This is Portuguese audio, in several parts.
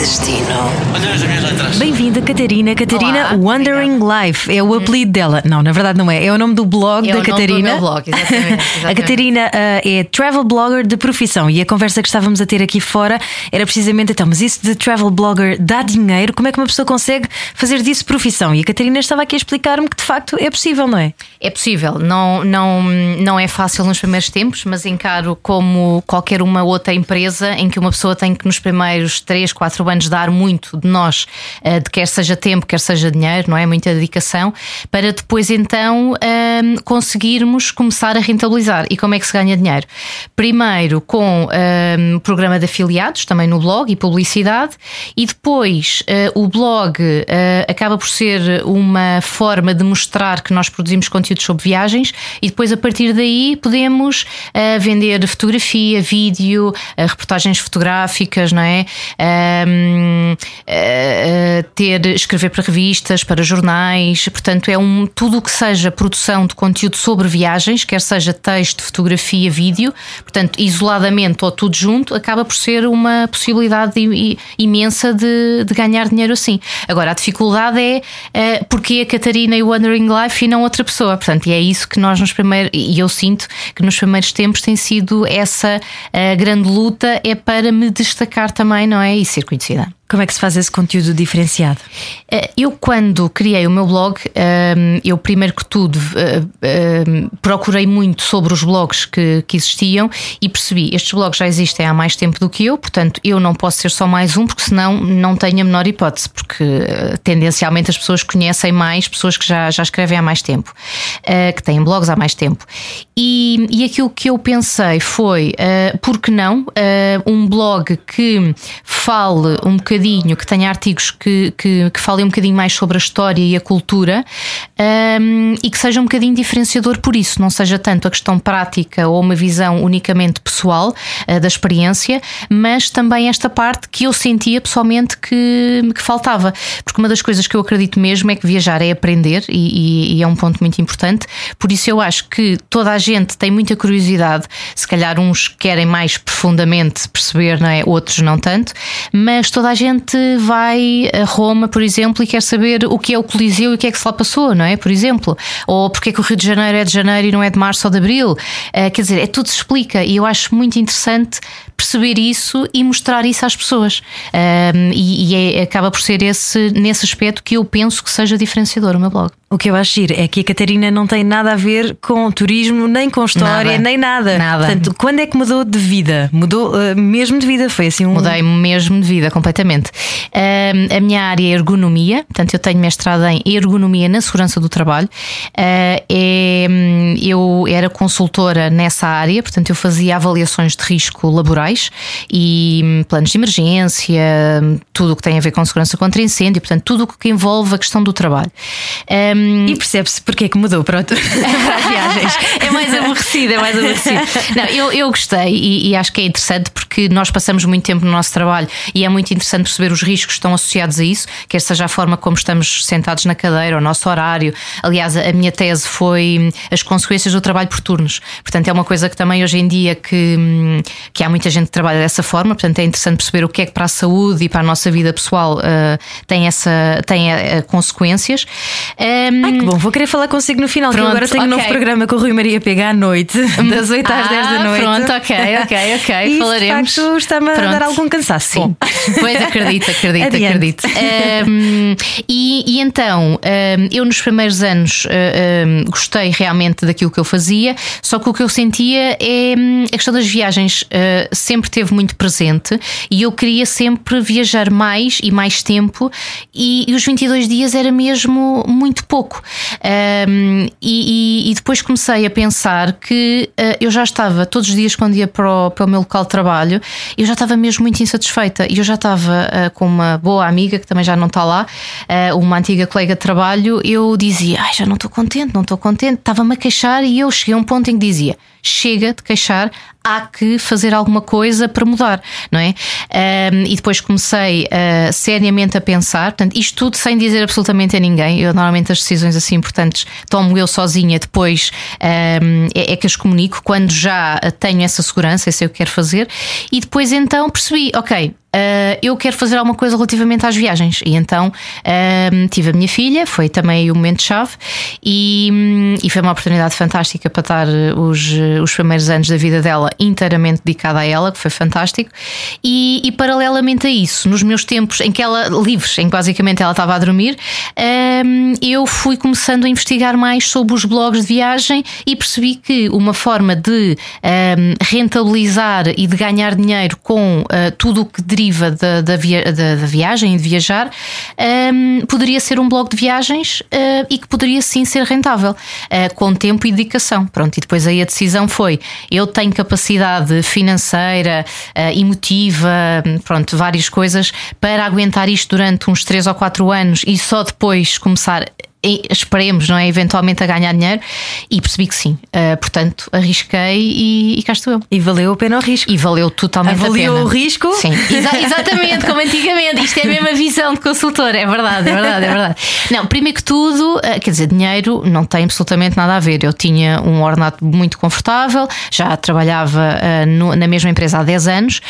destino. Olha as minhas letras. Bem-vinda, Catarina. Catarina Olá, Wondering Life é o apelido dela. Não, na verdade não é. É o nome do blog É da o nome do Catarina. meu blog, exatamente, a exatamente. Catarina ah, é travel blogger de profissão e a conversa que estávamos a ter aqui fora era precisamente então, mas isso de travel blogger dá dinheiro? Como é que uma pessoa consegue fazer disso profissão? E a Catarina estava aqui a explicar-me que de facto é possível, não é? É possível, não, não, não é fácil nos primeiros tempos, mas encaro como qualquer uma outra empresa em que uma pessoa tem que nos primeiros 3, 4 anos dar muito de nós, eh, de quer seja tempo, quer seja dinheiro, não é? Muita dedicação, para depois então ahm, conseguirmos começar a rentabilizar. E como é que se ganha dinheiro? Primeiro com ahm, programa de afiliados, também no blog e publicidade, e depois eh, o blog eh, acaba por ser uma forma de mostrar que nós produzimos conteúdos sobre viagens e depois a partir daí podemos eh, vender fotografia, vídeo, reportagens fotográficas, não é? Ahm, eh, ter, escrever para revistas, para jornais, portanto é um tudo o que seja produção de conteúdo sobre viagens, quer seja texto, fotografia, vídeo, portanto isoladamente ou tudo junto, acaba por ser uma possibilidade imensa de, de ganhar dinheiro assim. Agora a dificuldade é eh, porque a Catarina e o Wondering Life e não outra pessoa, portanto e é isso que nós nos primeiros e eu sinto que nos primeiros tempos tem sido essa grande luta é para me destacar também, não é? E ser sociedad. Como é que se faz esse conteúdo diferenciado? Eh, Eu, quando criei o meu blog, ehm, eu primeiro que tudo eh, ehm, procurei muito sobre os blogs que, existiam e percebi estes blogs já existem há mais tempo do que eu, portanto eu não posso ser só mais um, porque senão não tenho a menor hipótese, porque eh, tendencialmente as pessoas conhecem mais pessoas que já, já escrevem há mais tempo, que têm blogs há mais tempo. E, e aquilo que eu pensei foi, por que não, um blog que fale um bocadinho, que tenha artigos que, que, que falem um bocadinho mais sobre a história e a cultura ehm, e que seja um bocadinho diferenciador por isso, não seja tanto a questão prática ou uma visão unicamente pessoal eh, da experiência, mas também esta parte que eu sentia pessoalmente que, que faltava. Porque uma das coisas que eu acredito mesmo é que viajar é aprender e, e- e é um ponto muito importante. Por isso eu acho que toda a gente tem muita curiosidade, se calhar uns querem mais profundamente perceber, não é? outros não tanto, mas toda a gente vai a Roma, por exemplo, e quer saber o que é o Coliseu e o que é que se lá passou, não é? Por exemplo, ou porque é que o Rio de Janeiro é de janeiro e não é de março ou de abril. Eh, quer dizer, é tudo se explica e eu acho muito interessante perceber isso e mostrar isso às pessoas. Ahm, e e é- acaba por ser esse, nesse aspecto que eu penso que seja diferenciador o meu blog. O que eu acho giro é que a Catarina não tem nada a ver com turismo, nem com história, Nada. nem nada. Nada. Portanto, quando é que mudou de vida? Mudou ah, mesmo de vida? Foi assim um. Mudei mesmo de vida completamente. Ahm, a minha área é ergonomia, portanto, eu tenho mestrado em ergonomia na segurança do trabalho. Ah, é, hum, eu era consultora nessa área, portanto, eu fazia avaliações de risco laborais e hum, planos de emergência, hum, tudo o que tem a ver com segurança contra incêndio, portanto, tudo o que envolve a questão do trabalho. Ahm, E percebe-se porque é que mudou para, para as viagens. é mais aborrecido, é mais aborrecido. Não, eu, eu gostei e, e acho que é interessante porque nós passamos muito tempo no nosso trabalho e é muito interessante perceber os riscos que estão associados a isso, quer seja a forma como estamos sentados na cadeira, o nosso horário. Aliás, a minha tese foi as consequências do trabalho por turnos. Portanto, é uma coisa que também hoje em dia que, hum, que há muita gente que trabalha dessa forma, portanto, é interessante perceber o que é que para a saúde e para a nossa vida pessoal ah, tem, essa, tem ah, consequências. Hum, Ai, que bom, vou querer falar consigo no final, que Pronto, agora tenho um novo programa com o Rui Maria Pega à noite, das 8 às 10 da Ah, noite. Pronto, ok, ok, ok. E Falaremos. De facto, está-me a dar algum cansaço. Sim, Bom. pois acredito, acredito, Adiante. acredito. Ahm, e, e então, ahm, eu nos primeiros anos ah, gostei realmente daquilo que eu fazia, só que o que eu sentia é hum, a questão das viagens ah, sempre teve muito presente e eu queria sempre viajar mais e mais tempo, e, e os 22 dias era mesmo muito pouco. Ahm, e, e- e depois comecei a pensar que ah, eu já estava todos os dias quando ia para o, para o meu local de trabalho, eu já estava mesmo muito insatisfeita e eu já estava ah, com uma boa amiga que também já não está lá, ah, uma antiga colega de trabalho. Eu dizia, ai, já não estou contente, não estou contente, estava-me a queixar e eu cheguei a um ponto em que dizia. Chega de queixar, há que fazer alguma coisa para mudar, não é? Um, e depois comecei uh, seriamente a pensar, portanto, isto tudo sem dizer absolutamente a ninguém. Eu normalmente as decisões assim importantes tomo eu sozinha, depois um, é, é, que as comunico quando já tenho essa segurança, e sei o que quero fazer, e depois então percebi, ok, Uh, eu quero fazer alguma coisa relativamente às viagens. E então uh, tive a minha filha, foi também o momento-chave, e, e, foi uma oportunidade fantástica para estar os, os primeiros anos da vida dela inteiramente dedicada a ela, que foi fantástico. E, e, paralelamente a isso, nos meus tempos em que ela, livres, em que basicamente ela estava a dormir, uh, eu fui começando a investigar mais sobre os blogs de viagem e percebi que uma forma de rentabilizar e de ganhar dinheiro com uh, tudo o que deriva da, via, da, da viagem e de viajar, um, poderia ser um blog de viagens uh, e que poderia sim ser rentável, uh, com tempo e dedicação. Pronto, e depois aí a decisão foi: eu tenho capacidade financeira, uh, emotiva, pronto, várias coisas para aguentar isto durante uns 3 ou 4 anos e só depois começar esperemos, não é? Eventualmente a ganhar dinheiro e percebi que sim. Uh, portanto, arrisquei e, e cá estou eu. E valeu a pena o risco. E valeu totalmente Avaliou a pena. o risco? Sim, Exa exatamente, como antigamente. Isto é a mesma visão de consultor, é verdade, é verdade, é verdade. Não, primeiro que tudo, uh, quer dizer, dinheiro não tem absolutamente nada a ver. Eu tinha um ordenado muito confortável, já trabalhava uh, no, na mesma empresa há 10 anos,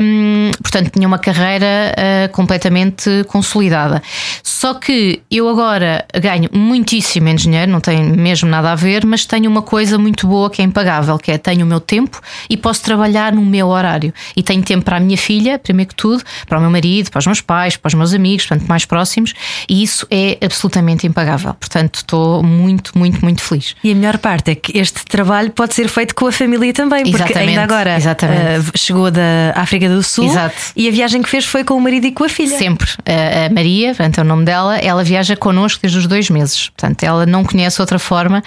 um, portanto, tinha uma carreira completamente consolidada. Só que eu agora ganho muitíssimo em dinheiro, não tem mesmo nada a ver, mas tenho uma coisa muito boa que é impagável, que é tenho o meu tempo e posso trabalhar no meu horário. E tenho tempo para a minha filha, primeiro que tudo, para o meu marido, para os meus pais, para os meus amigos, portanto, mais próximos, e isso é absolutamente impagável. Portanto, estou muito, muito, muito feliz. E a melhor parte é que este trabalho pode ser feito com a família também, porque exatamente, ainda agora uh, chegou da África do Sul Exato. e a viagem que fez foi com o marido e com a filha. Sempre. A Maria, portanto, é o nome dela, ela viaja connosco desde os dois meses. Portanto, ela não conhece outra forma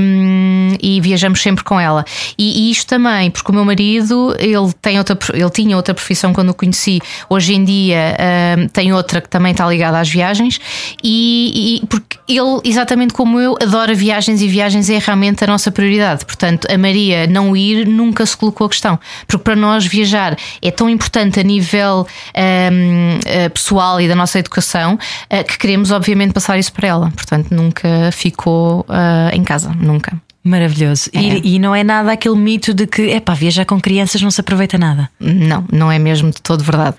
um, e viajamos sempre com ela. E, e, isto também, porque o meu marido ele tem outra, ele tinha outra profissão quando o conheci. Hoje em dia um, tem outra que também está ligada às viagens e, e, porque ele, exatamente como eu, adora viagens e viagens é realmente a nossa prioridade. Portanto, a Maria não ir nunca se colocou a questão, porque para nós viajar é tão importante a nível um, eh, pessoal e da nossa educação uh, que queremos, obviamente, passar para ela. Portanto, nunca ficou uh, em casa, nunca. Maravilhoso. É. E, e, não é nada aquele mito de que é pá, viajar com crianças não se aproveita nada. Não, não é mesmo de todo verdade.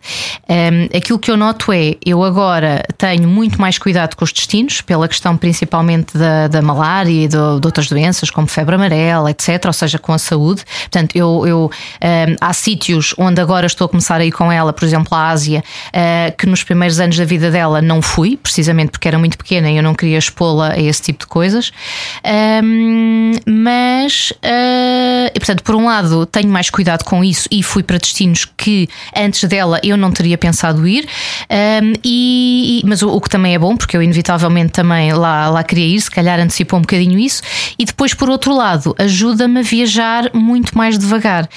Um, aquilo que eu noto é, eu agora tenho muito mais cuidado com os destinos, pela questão principalmente da, da malária e do, de outras doenças, como febre amarela, etc. Ou seja, com a saúde. Portanto, eu, eu um, há sítios onde agora estou a começar a ir com ela, por exemplo, a Ásia, uh, que nos primeiros anos da vida dela não fui, precisamente porque era muito pequena e eu não queria expô-la a esse tipo de coisas. Um, mas, uh, e, portanto, por um lado, tenho mais cuidado com isso e fui para destinos que antes dela eu não teria pensado ir, um, e, mas o, o, que também é bom, porque eu inevitavelmente também lá, lá queria ir, se calhar antecipou um bocadinho isso, e depois, por outro lado, ajuda-me a viajar muito mais devagar,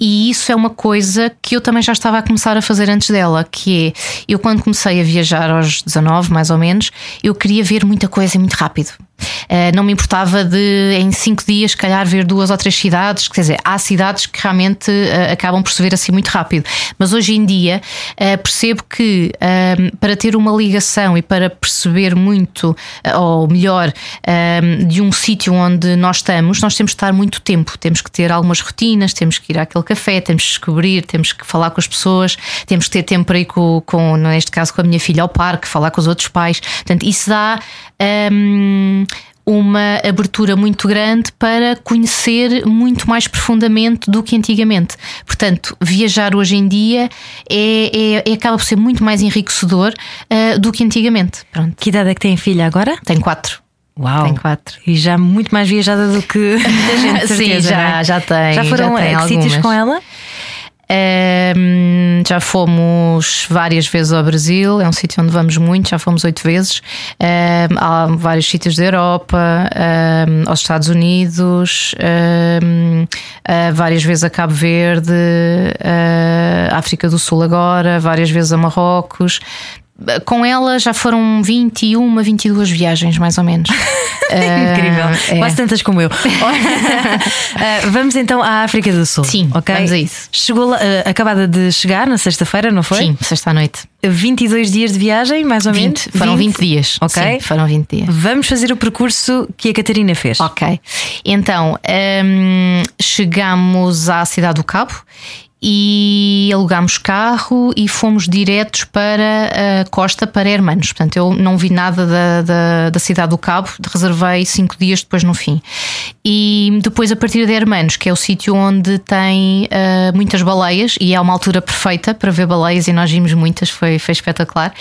e isso é uma coisa que eu também já estava a começar a fazer antes dela, que é eu quando comecei a viajar aos 19, mais ou menos, eu queria ver muita coisa muito rápido. Uh, não me importava de em cinco dias, calhar, ver duas ou três cidades. Quer dizer, há cidades que realmente uh, acabam por se ver assim muito rápido. Mas hoje em dia uh, percebo que para ter uma ligação e para perceber muito, ou melhor, de um sítio onde nós estamos, nós temos que estar muito tempo. Temos que ter algumas rotinas, temos que ir àquele café, temos que descobrir, temos que falar com as pessoas, temos que ter tempo para ir com, com neste caso, com a minha filha ao parque, falar com os outros pais. Portanto, isso dá. Uma abertura muito grande para conhecer muito mais profundamente do que antigamente. Portanto, viajar hoje em dia é, é, é acaba por ser muito mais enriquecedor uh, do que antigamente. Pronto. Que idade é que tem filha agora? Tem quatro. Uau! Tem quatro. E já muito mais viajada do que muita gente. Certeza, Sim, já, é? já tem. Já foram já tem a que sítios com ela? Um, já fomos várias vezes ao Brasil, é um sítio onde vamos muito, já fomos oito vezes. Um, há vários sítios da Europa, um, aos Estados Unidos, uh, várias vezes a Cabo Verde, uh, África do Sul agora, várias vezes a Marrocos com ela já foram 21, 22 viagens, mais ou menos. Incrível. é. Quase tantas como eu. Uh, vamos então à África do Sul. Sim, ok? vamos a isso. Chegou lá, uh, acabada de chegar na sexta-feira, não foi? Sim, sexta à noite. 22 dias de viagem, mais ou 20, menos? foram 20 dias. Ok. Sim, foram 20 dias. Vamos fazer o percurso que a Catarina fez. Ok. Então, hum, chegamos à Cidade do Cabo e alugámos carro e fomos diretos para a costa para Hermanos. Portanto, eu não vi nada da, da, da cidade do Cabo, reservei cinco dias depois no fim. E depois, a partir de Hermanos, que é o sítio onde tem uh, muitas baleias e é uma altura perfeita para ver baleias, e nós vimos muitas, foi, foi espetacular.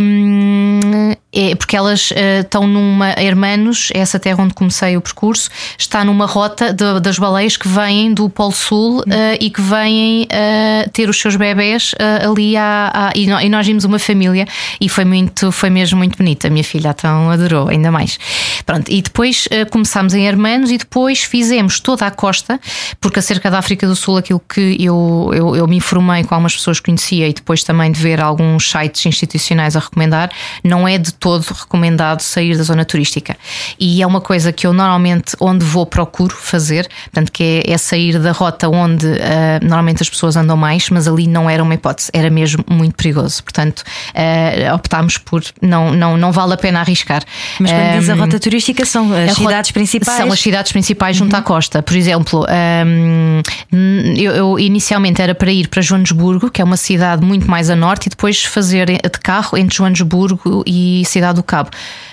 Um, é porque elas uh, estão numa. Hermanos, essa terra onde comecei o percurso, está numa rota de, das baleias que vêm do Polo Sul uh, e que vêm uh, ter os seus bebés ali à, à, e, nós, e, nós vimos uma família e foi muito, foi mesmo muito bonita. A minha filha então adorou, ainda mais. Pronto, e depois começámos em Hermanos e depois fizemos toda a costa, porque acerca da África do Sul, aquilo que eu, eu, eu me informei com algumas pessoas que conhecia e depois também de ver alguns sites institucionais a recomendar, não é de todo recomendado sair da zona turística. E é uma coisa que eu normalmente, onde vou, procuro fazer, portanto, que é, é sair da rota onde uh, normalmente as pessoas andam mais, mas ali não era uma hipótese, era mesmo muito perigoso. Portanto, uh, optámos por não, não, não vale a pena arriscar. Mas quando um, diz a rota turística, são as cidades principais? São as cidades principais junto uhum. à costa. Por exemplo, um, eu, eu, inicialmente era para ir para Joanesburgo, que é uma cidade muito mais a norte, e depois fazer de carro entre Joanesburgo e Cidade do Cabo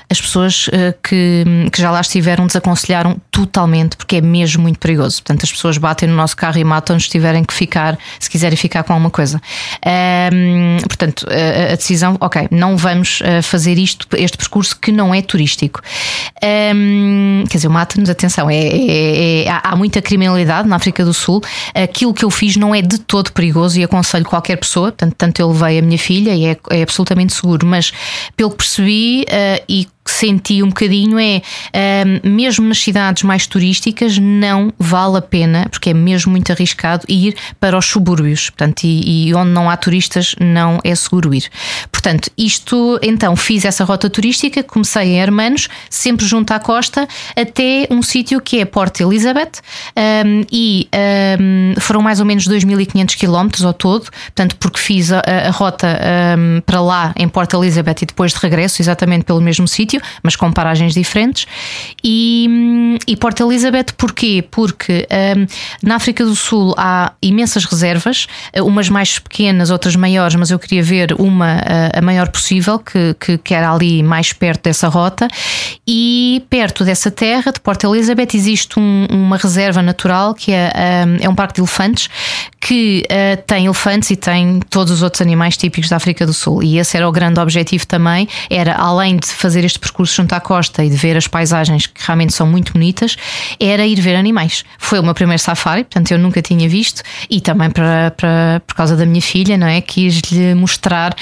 as pessoas uh, que, que já lá estiveram desaconselharam totalmente, porque é mesmo muito perigoso. Portanto, as pessoas batem no nosso carro e matam-nos se tiverem que ficar, se quiserem ficar com alguma coisa. Um, portanto, a, a, decisão, ok, não vamos uh, fazer isto, este percurso que não é turístico. Um, quer dizer, mata-nos, atenção, é, é, é, há muita criminalidade na África do Sul. Aquilo que eu fiz não é de todo perigoso e aconselho qualquer pessoa, portanto, tanto eu levei a minha filha e é, é absolutamente seguro, mas pelo que percebi uh, e senti um bocadinho é, um, mesmo nas cidades mais turísticas, não vale a pena, porque é mesmo muito arriscado, ir para os subúrbios. Portanto, e, e onde não há turistas, não é seguro ir. Portanto, isto, então, fiz essa rota turística, comecei em Hermanos, sempre junto à costa, até um sítio que é Porto Elizabeth, um, e um, foram mais ou menos 2.500 km ao todo, portanto, porque fiz a, a rota para lá, em Porto Elizabeth, e depois de regresso, exatamente pelo mesmo sítio, mas com paragens diferentes. E, e Port Elizabeth, porquê? Porque um, na África do Sul há imensas reservas, umas mais pequenas, outras maiores, mas eu queria ver uma a maior possível, que, que, que era ali mais perto dessa rota. E perto dessa terra, de Port Elizabeth, existe um, uma reserva natural que é, um, é um parque de elefantes que uh, tem elefantes e tem todos os outros animais típicos da África do Sul. E esse era o grande objetivo também, era além de fazer este percurso junto à costa e de ver as paisagens que realmente são muito bonitas, era ir ver animais. Foi o meu primeiro safari, portanto eu nunca tinha visto, e também para, para, por causa da minha filha, não é? Quis-lhe mostrar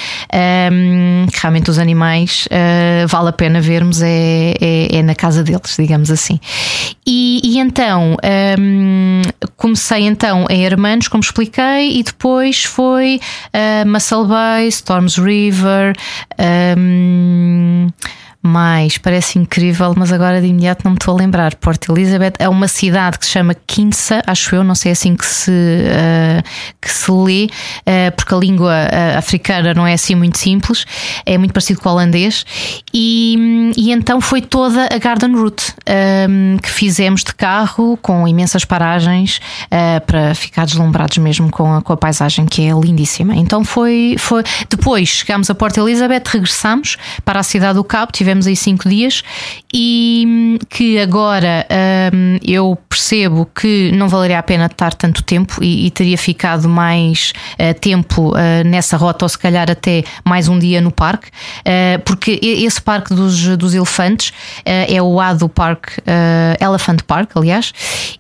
um, que realmente os animais uh, vale a pena vermos, é, é, é, na casa deles, digamos assim. E, e então um, comecei então em Hermanos, como expliquei, e depois foi uh, Muscle Bay, Storms River. Um, mais, parece incrível, mas agora de imediato não me estou a lembrar. Port Elizabeth é uma cidade que se chama Kinsa, acho eu, não sei assim que se, uh, que se lê, uh, porque a língua uh, africana não é assim muito simples, é muito parecido com o holandês. E, e então foi toda a Garden Route um, que fizemos de carro, com imensas paragens, para ficar deslumbrados mesmo com a, com a paisagem, que é lindíssima. Então foi, foi. Depois chegámos a Port Elizabeth, regressamos para a cidade do Cabo, tivemos tivemos aí cinco dias e hum, que agora um, eu percebo que não valeria a pena estar tanto tempo e, e teria ficado mais uh, tempo uh, nessa rota ou se calhar até mais um dia no parque, uh, porque esse parque dos, dos elefantes é o Ado Park, Elephant Park, aliás,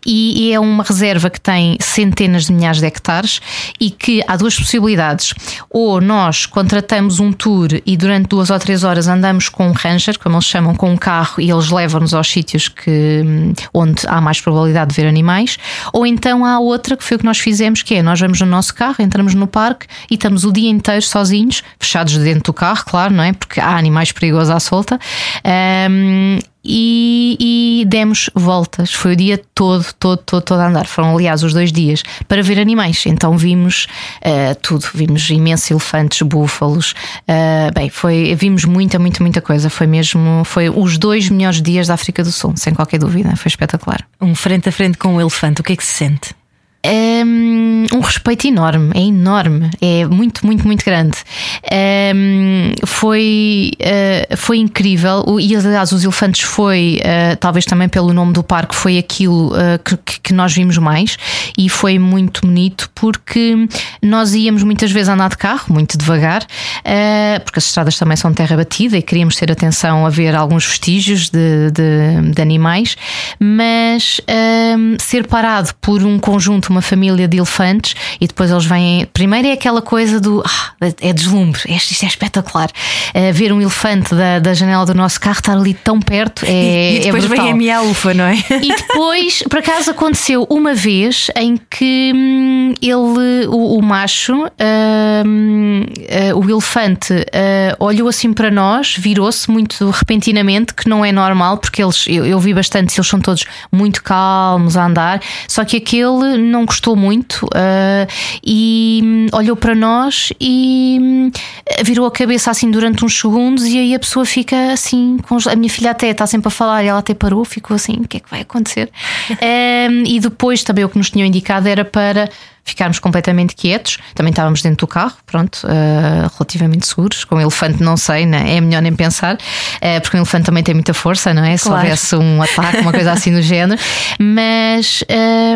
e, e é uma reserva que tem centenas de milhares de hectares e que há duas possibilidades. Ou nós contratamos um tour e durante duas ou três horas andamos com um rancho como eles chamam, com um carro e eles levam-nos aos sítios que. onde há mais probabilidade de ver animais, ou então há outra que foi o que nós fizemos, que é nós vamos no nosso carro, entramos no parque e estamos o dia inteiro sozinhos, fechados dentro do carro, claro, não é? Porque há animais perigosos à solta. Um, e, e, demos voltas. Foi o dia todo, todo, todo, todo a andar. Foram, aliás, os dois dias para ver animais. Então vimos uh, tudo. Vimos imensos elefantes, búfalos. Uh, bem, foi, vimos muita, muita, muita coisa. Foi mesmo, foi os dois melhores dias da África do Sul, sem qualquer dúvida. Foi espetacular. Um frente a frente com um elefante, o que é que se sente? Um, um, respeito enorme, é enorme, é muito, muito, muito grande. Um, foi, uh, foi incrível, e aliás, os elefantes foi, uh, talvez também pelo nome do parque, foi aquilo uh, que, que, nós vimos mais. E foi muito bonito porque nós íamos muitas vezes andar de carro, muito devagar, porque as estradas também são terra batida e queríamos ter atenção a ver alguns vestígios de, de, de animais, mas ser parado por um conjunto uma família de elefantes e depois eles vêm. Primeiro é aquela coisa do ah, é deslumbre, isto é espetacular. Uh, ver um elefante da, da janela do nosso carro estar ali tão perto é. E, e depois é vem a minha ufa, não é? E depois, por acaso, aconteceu uma vez em que hum, ele, o, o macho, hum, uh, o elefante, uh, olhou assim para nós, virou-se muito repentinamente, que não é normal, porque eles, eu, eu vi bastante, eles são todos muito calmos a andar, só que aquele não gostou muito uh, e hum, olhou para nós e hum, virou a cabeça assim durante uns segundos e aí a pessoa fica assim, a minha filha até está sempre a falar e ela até parou, ficou assim, o que é que vai acontecer? um, e depois também o que nos tinham indicado era para ficarmos completamente quietos. Também estávamos dentro do carro, pronto, uh, relativamente seguros. Com o elefante, não sei, né? é melhor nem pensar, uh, porque o elefante também tem muita força, não é? Se claro. houvesse um ataque, uma coisa assim do género. Mas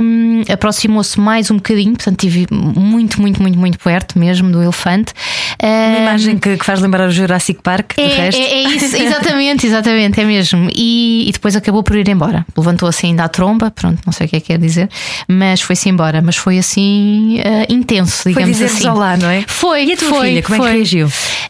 um, eh, aproximou-se mais um bocadinho, portanto, estive muito, muito, muito, muito perto mesmo do elefante. Uma imagem que, que, faz lembrar o Jurassic Park, é, do resto. É, é isso, exatamente, exatamente, é mesmo. E, e, depois acabou por ir embora. Levantou assim ainda a tromba, pronto, não sei o que é que quer dizer, mas foi-se embora. Mas foi assim uh, intenso, digamos foi assim. olá, não é? Foi. E a tua foi, filha, como foi. é que reagiu?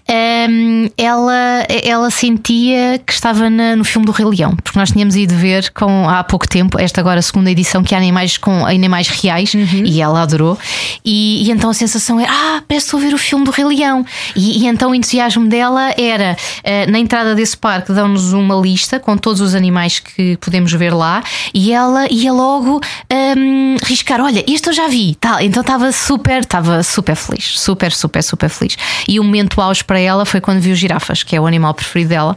Um, ela, ela sentia que estava na, no filme do Rei Leão, porque nós tínhamos ido ver com, há pouco tempo, esta agora a segunda edição, que há animais com animais reais, uhum. e ela adorou. E, e, então a sensação era: ah, parece ouvir o filme do Rei Leão. E, e então o entusiasmo dela era, uh, na entrada desse parque, dão-nos uma lista com todos os animais que podemos ver lá, e ela ia logo um, riscar: olha, este eu já vi, tal então estava super, estava super feliz, super, super, super feliz. E o momento auge para ela foi quando viu girafas, que é o animal preferido dela,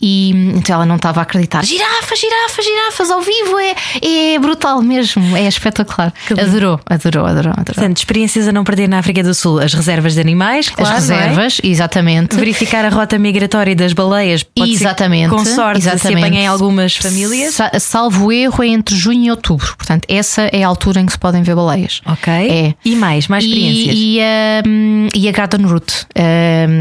e então ela não estava a acreditar. Girafas, girafas, girafas ao vivo é, é brutal mesmo, é espetacular. Adorou, adorou, adorou, adorou. Portanto, experiências a não perder na África do Sul, as reservas de animais, claro, as reservas, é? exatamente. Verificar a rota migratória das baleias, pode exatamente, ser, com sorte, exatamente. se apanhem algumas famílias. Sa salvo erro, é entre junho e outubro. Portanto, essa é a altura em que se podem ver baleias. Ok. É. E mais, mais experiências. E, e, um, e a Garden Route,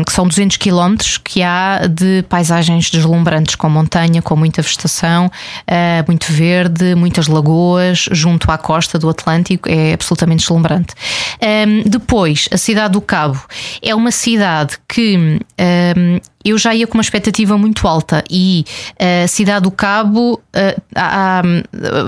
que são 200 km que há de paisagens deslumbrantes, com montanha, com muita vegetação, uh, muito verde, muitas lagoas, junto à costa do Atlântico, é absolutamente deslumbrante. Um, depois, a cidade do Cabo é uma cidade que eu já ia com uma expectativa muito alta e a cidade do Cabo há, há,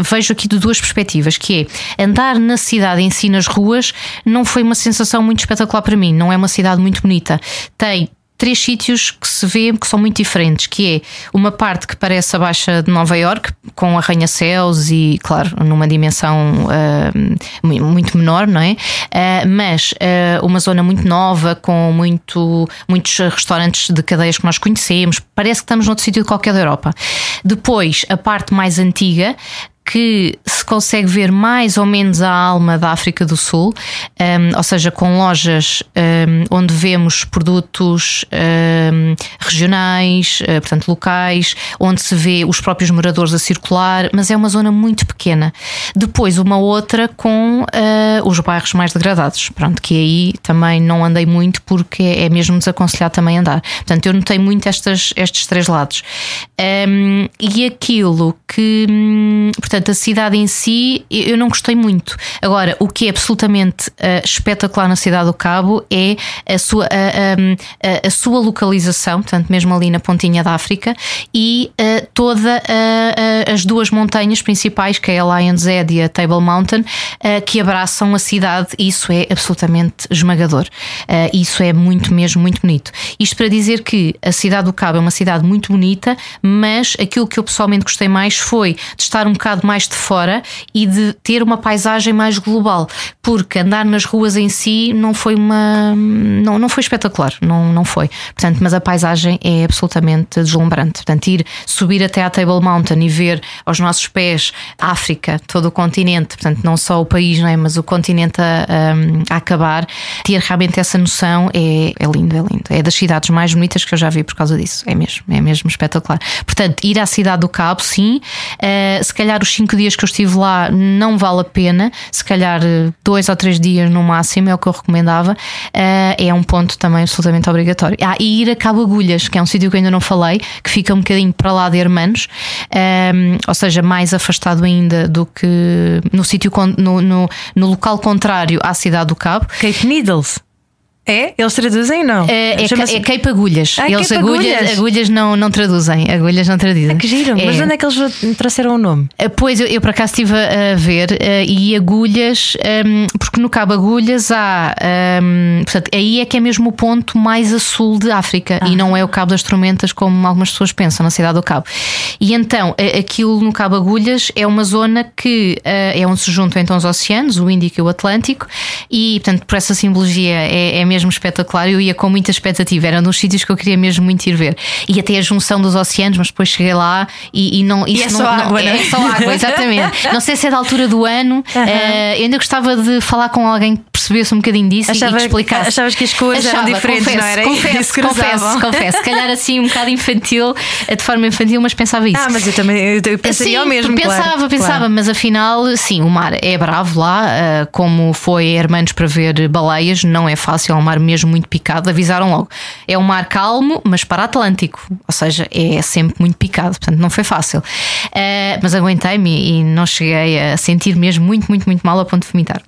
vejo aqui de duas perspectivas, que é andar na cidade em si nas ruas não foi uma sensação muito espetacular para mim, não é uma cidade muito bonita. Tem três sítios que se vê que são muito diferentes, que é uma parte que parece a Baixa de Nova York, com arranha-céus e, claro, numa dimensão uh, muito menor, não é? Uh, mas uh, uma zona muito nova, com muito, muitos restaurantes de cadeias que nós conhecemos, parece que estamos noutro sítio de qualquer da Europa. Depois, a parte mais antiga, que se consegue ver mais ou menos a alma da África do Sul, um, ou seja, com lojas um, onde vemos produtos um, regionais, uh, portanto locais, onde se vê os próprios moradores a circular, mas é uma zona muito pequena. Depois, uma outra com uh, os bairros mais degradados, pronto, que aí também não andei muito porque é mesmo desaconselhado também andar. Portanto, eu notei muito estas, estes três lados. e aquilo que, hum, portanto, portanto, a cidade em si eu não gostei muito. Agora, o que é absolutamente uh, espetacular na cidade do Cabo é a sua, a, a, sua localização, portanto, mesmo ali na pontinha da África, e uh, toda as duas montanhas principais, que é a Lion's Head e a Table Mountain, uh, que abraçam a cidade. Isso é absolutamente esmagador. isso é muito mesmo muito bonito. Isto para dizer que a cidade do Cabo é uma cidade muito bonita, mas aquilo que eu pessoalmente gostei mais foi de estar um bocado mais de fora e de ter uma paisagem mais global, porque andar nas ruas em si não foi uma não, não foi espetacular, não, não foi. Portanto, mas a paisagem é absolutamente deslumbrante. Portanto, ir subir até à Table Mountain e ver aos nossos pés a África, todo o continente, portanto, não só o país, não é, mas o continente a, a, a acabar, ter realmente essa noção é, é lindo, é lindo. É das cidades mais bonitas que eu já vi por causa disso. É mesmo, é mesmo espetacular. Portanto, ir à cidade do Cabo, sim. Uh, se calhar os cinco dias que eu estive lá não vale a pena. Se calhar eh, dois ou três dias no máximo é o que eu recomendava. Uh, é um ponto também absolutamente obrigatório. Ah, e ir a Cabo Agulhas, que é um sítio que eu ainda não falei, que fica um bocadinho para lá de Hermanos, um, ou seja, mais afastado ainda do que no sítio no, no, no local contrário à cidade do Cabo. Cape Needles. É? Eles traduzem não? É, é, é Cape Agulhas. Ah, eles Cape agulhas, agulhas, agulhas não, não traduzem. Agulhas não traduzem. Ah, que giro. É. Mas onde é que eles trouxeram o nome? Ah, pois eu, eu por acaso estive a ver uh, e agulhas, um, porque no Cabo Agulhas há. Um, portanto, aí é que é mesmo o ponto mais a sul de África ah. e não é o Cabo das Tormentas, como algumas pessoas pensam, na cidade do Cabo. E então, aquilo no Cabo Agulhas é uma zona que é onde se juntam então os oceanos, o Índico e o Atlântico, e portanto, por essa simbologia é, é mesmo espetacular eu ia com muita expectativa, era um dos sítios que eu queria mesmo muito ir ver. E até a junção dos oceanos, mas depois cheguei lá e, e não. Isso e é não, só água, não, não, é? só água, exatamente. não sei se é da altura do ano, uh, eu ainda gostava de falar com alguém que percebesse um bocadinho disso Achava, e que explicasse. Achavas que as cores Achava, eram diferentes, confesso, não era? Confesso, confesso, confesso. Se calhar assim um bocado infantil, de forma infantil, mas pensava isso. Ah, mas eu também eu, pensaria sim, ao mesmo. Pensava, claro, pensava, claro. mas afinal, sim, o mar é bravo lá, uh, como foi Hermanos para ver baleias, não é fácil, é um mar mesmo muito picado. Avisaram logo. É um mar calmo, mas para Atlântico, ou seja, é sempre muito picado, portanto não foi fácil. Uh, mas aguentei-me e não cheguei a sentir mesmo muito, muito, muito mal a ponto de vomitar.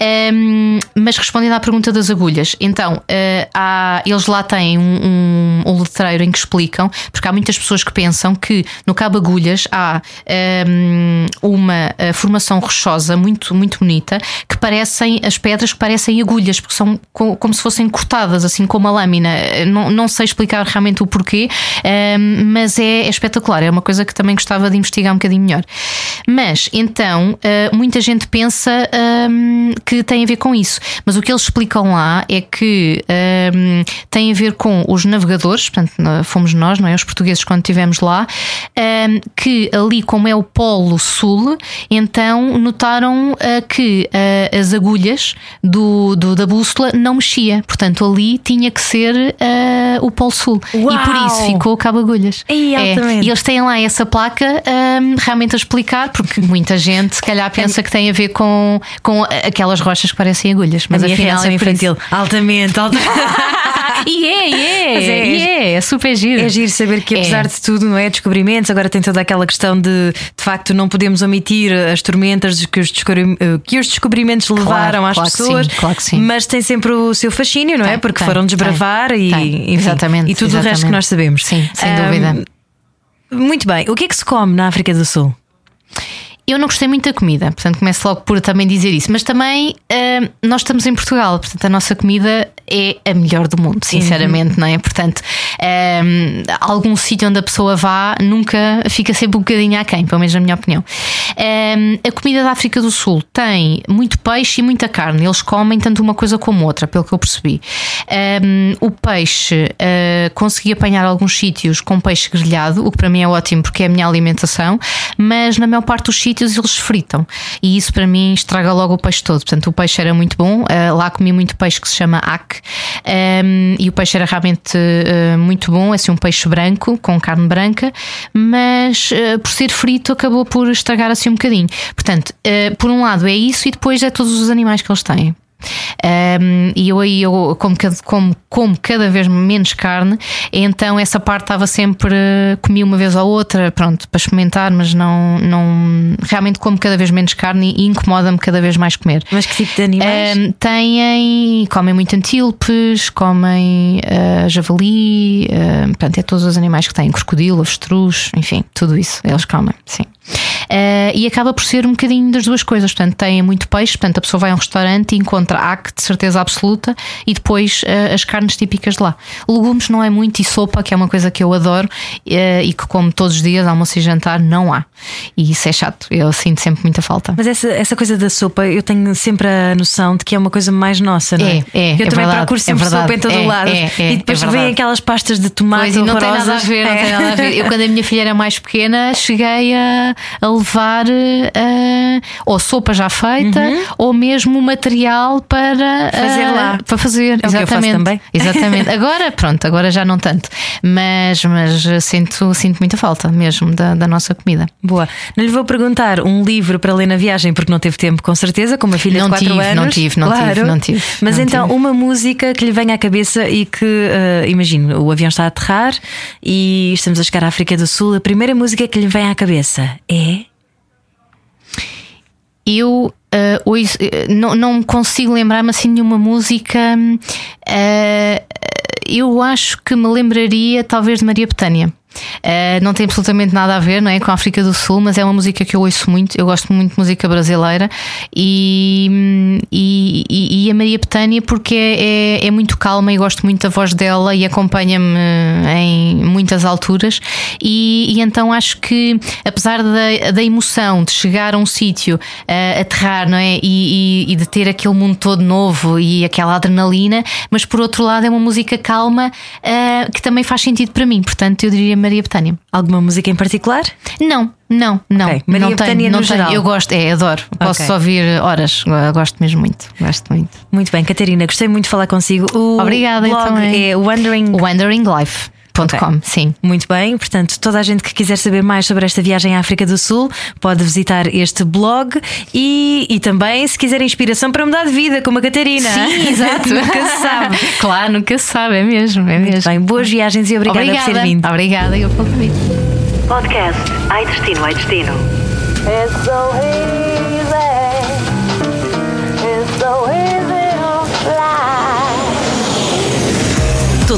Um, mas respondendo à pergunta das agulhas, então uh, há, eles lá têm um, um, um, letreiro em que explicam, porque há muitas pessoas que pensam que no Cabo Agulhas há uma uh, formação rochosa muito, muito bonita que parecem as pedras que parecem agulhas, porque são como se fossem cortadas, assim como a lâmina. Não, não sei explicar realmente o porquê, mas é, é, espetacular. É uma coisa que também gostava de investigar um bocadinho melhor. Mas então, uh, muita gente pensa que tem a ver com isso. Mas o que eles explicam lá é que um, tem a ver com os navegadores, portanto, fomos nós, não é? Os portugueses, quando estivemos lá, que ali, como é o Polo Sul, então notaram uh, que uh, as agulhas do, do, da bússola não mexia. Portanto, ali tinha que ser uh, o Polo Sul. Uau! E por isso ficou Cabo Agulhas. Ei, é. E eles têm lá essa placa um, realmente a explicar, porque muita gente, se calhar, pensa que tem a ver com, com aquelas rochas que parecem agulhas, mas a minha afinal é infantil. Altamente, altamente. e é, e é, é, e é, é super giro. É giro saber que apesar É. de tudo, não é? Descobrimentos, agora tem toda aquela questão de de facto não podemos omitir as tormentas que os, descobri- que os descobrimentos levaram às claro que pessoas, sim, claro que sim. mas tem sempre o seu fascínio, não é? Tem, Porque tem, foram desbravar tem, e, Exatamente, e tudo o resto que exatamente. nós sabemos. Sim, sem Ahm, dúvida. Muito bem, o que é que se come na África do Sul? Eu não gostei muito da comida, portanto começo logo por também dizer isso. Mas também hum, nós estamos em Portugal, portanto a nossa comida é a melhor do mundo, sinceramente, não é? Portanto, hum, algum sítio onde a pessoa vá nunca fica sempre um bocadinho aquém, pelo menos na minha opinião. Hum, a comida da África do Sul tem muito peixe e muita carne. Eles comem tanto uma coisa como outra, pelo que eu percebi. Hum, o peixe, uh, consegui apanhar alguns sítios com peixe grelhado, o que para mim é ótimo porque é a minha alimentação, mas na maior parte dos sítios eles fritam e isso para mim estraga logo o peixe todo. Portanto, o peixe era muito bom, uh, lá comi muito peixe que se chama ac um, e o peixe era realmente uh, muito bom, assim um peixe branco com carne branca, mas uh, por ser frito acabou por estragar assim um bocadinho. Portanto, uh, por um lado é isso e depois é todos os animais que eles têm. Um, e eu aí, eu, como, como, como cada vez menos carne, então essa parte estava sempre. Comia uma vez ou outra, pronto, para experimentar, mas não. não realmente como cada vez menos carne e incomoda-me cada vez mais comer. Mas que tipo de animais? Um, têm. comem muito antílopes, comem uh, javali, uh, portanto, é todos os animais que têm, crocodilo, avestruz, enfim, tudo isso, eles comem, sim. Uh, e acaba por ser um bocadinho das duas coisas. Portanto, tem muito peixe, portanto, a pessoa vai a um restaurante e encontra aque de certeza absoluta e depois uh, as carnes típicas de lá. Legumes não é muito e sopa, que é uma coisa que eu adoro uh, e que como todos os dias, almoço e jantar, não há. E isso é chato, eu sinto sempre muita falta. Mas essa, essa coisa da sopa, eu tenho sempre a noção de que é uma coisa mais nossa, não é? É, é. eu é também verdade, procuro sempre é verdade, sopa em todo é, o lado. É, é, e depois é vem aquelas pastas de tomate. Pois, e não tem nada a ver, não tem É. nada a ver. Eu, quando a minha filha era mais pequena, cheguei a, a levar eh, ou sopa já feita ou mesmo material para Uhum. Fazer eh, lá. Para fazer, É exatamente. também. Exatamente. Agora, pronto, agora já não tanto. Mas, mas eh, sinto, sinto muita falta mesmo da, da nossa comida. Boa. Não lhe vou perguntar um livro para ler na viagem porque não teve tempo, com certeza, com uma filha Não de 4 tive, anos. não tive, não claro. tive, não tive, Mas não então, tive. uma música que lhe venha à cabeça e que, eh, imagino, o avião está a aterrar e estamos a chegar à África do Sul. A primeira música que lhe vem à cabeça é. Eu eh, ouço- eh, não, não consigo lembrar-me assim de nenhuma música. eh, eu acho que me lembraria talvez de Maria Betânia. Eh, não tem absolutamente nada a ver não é, com a África do Sul, mas é uma música que eu ouço muito. Eu gosto muito de música brasileira e, e, e- a Maria Betânia, porque é, é, é muito calma e gosto muito da voz dela e acompanha-me em muitas alturas. E, e então acho que, apesar da, da emoção de chegar a um sítio, eh, aterrar, não é? E, e- de ter aquele mundo todo novo e aquela adrenalina, mas por outro lado é uma música calma eh, que também faz sentido para mim. Portanto, eu diria Maria Betânia. Alguma música em particular? Não, não, não. Ok, Maria não Bethânia tenho, no não tenho. geral. Eu gosto, é, adoro. Posso Ok. ouvir horas. Gosto mesmo muito. Gosto muito. Muito bem, Catarina, gostei muito de falar consigo. O Obrigada, eu blog também. é Wondering. Ok. sim. Muito bem, portanto, toda a gente que quiser saber mais sobre esta viagem à África do Sul pode visitar este blog e, e também, se quiser inspiração para mudar de vida, como a Catarina. Sim, exato. Nunca se sabe. claro, nunca se sabe, é mesmo. É mesmo. bem, boas viagens e obrigada, por ter vindo. Obrigada, eu pelo convite. Podcast Ai Destino, Ai Destino. It's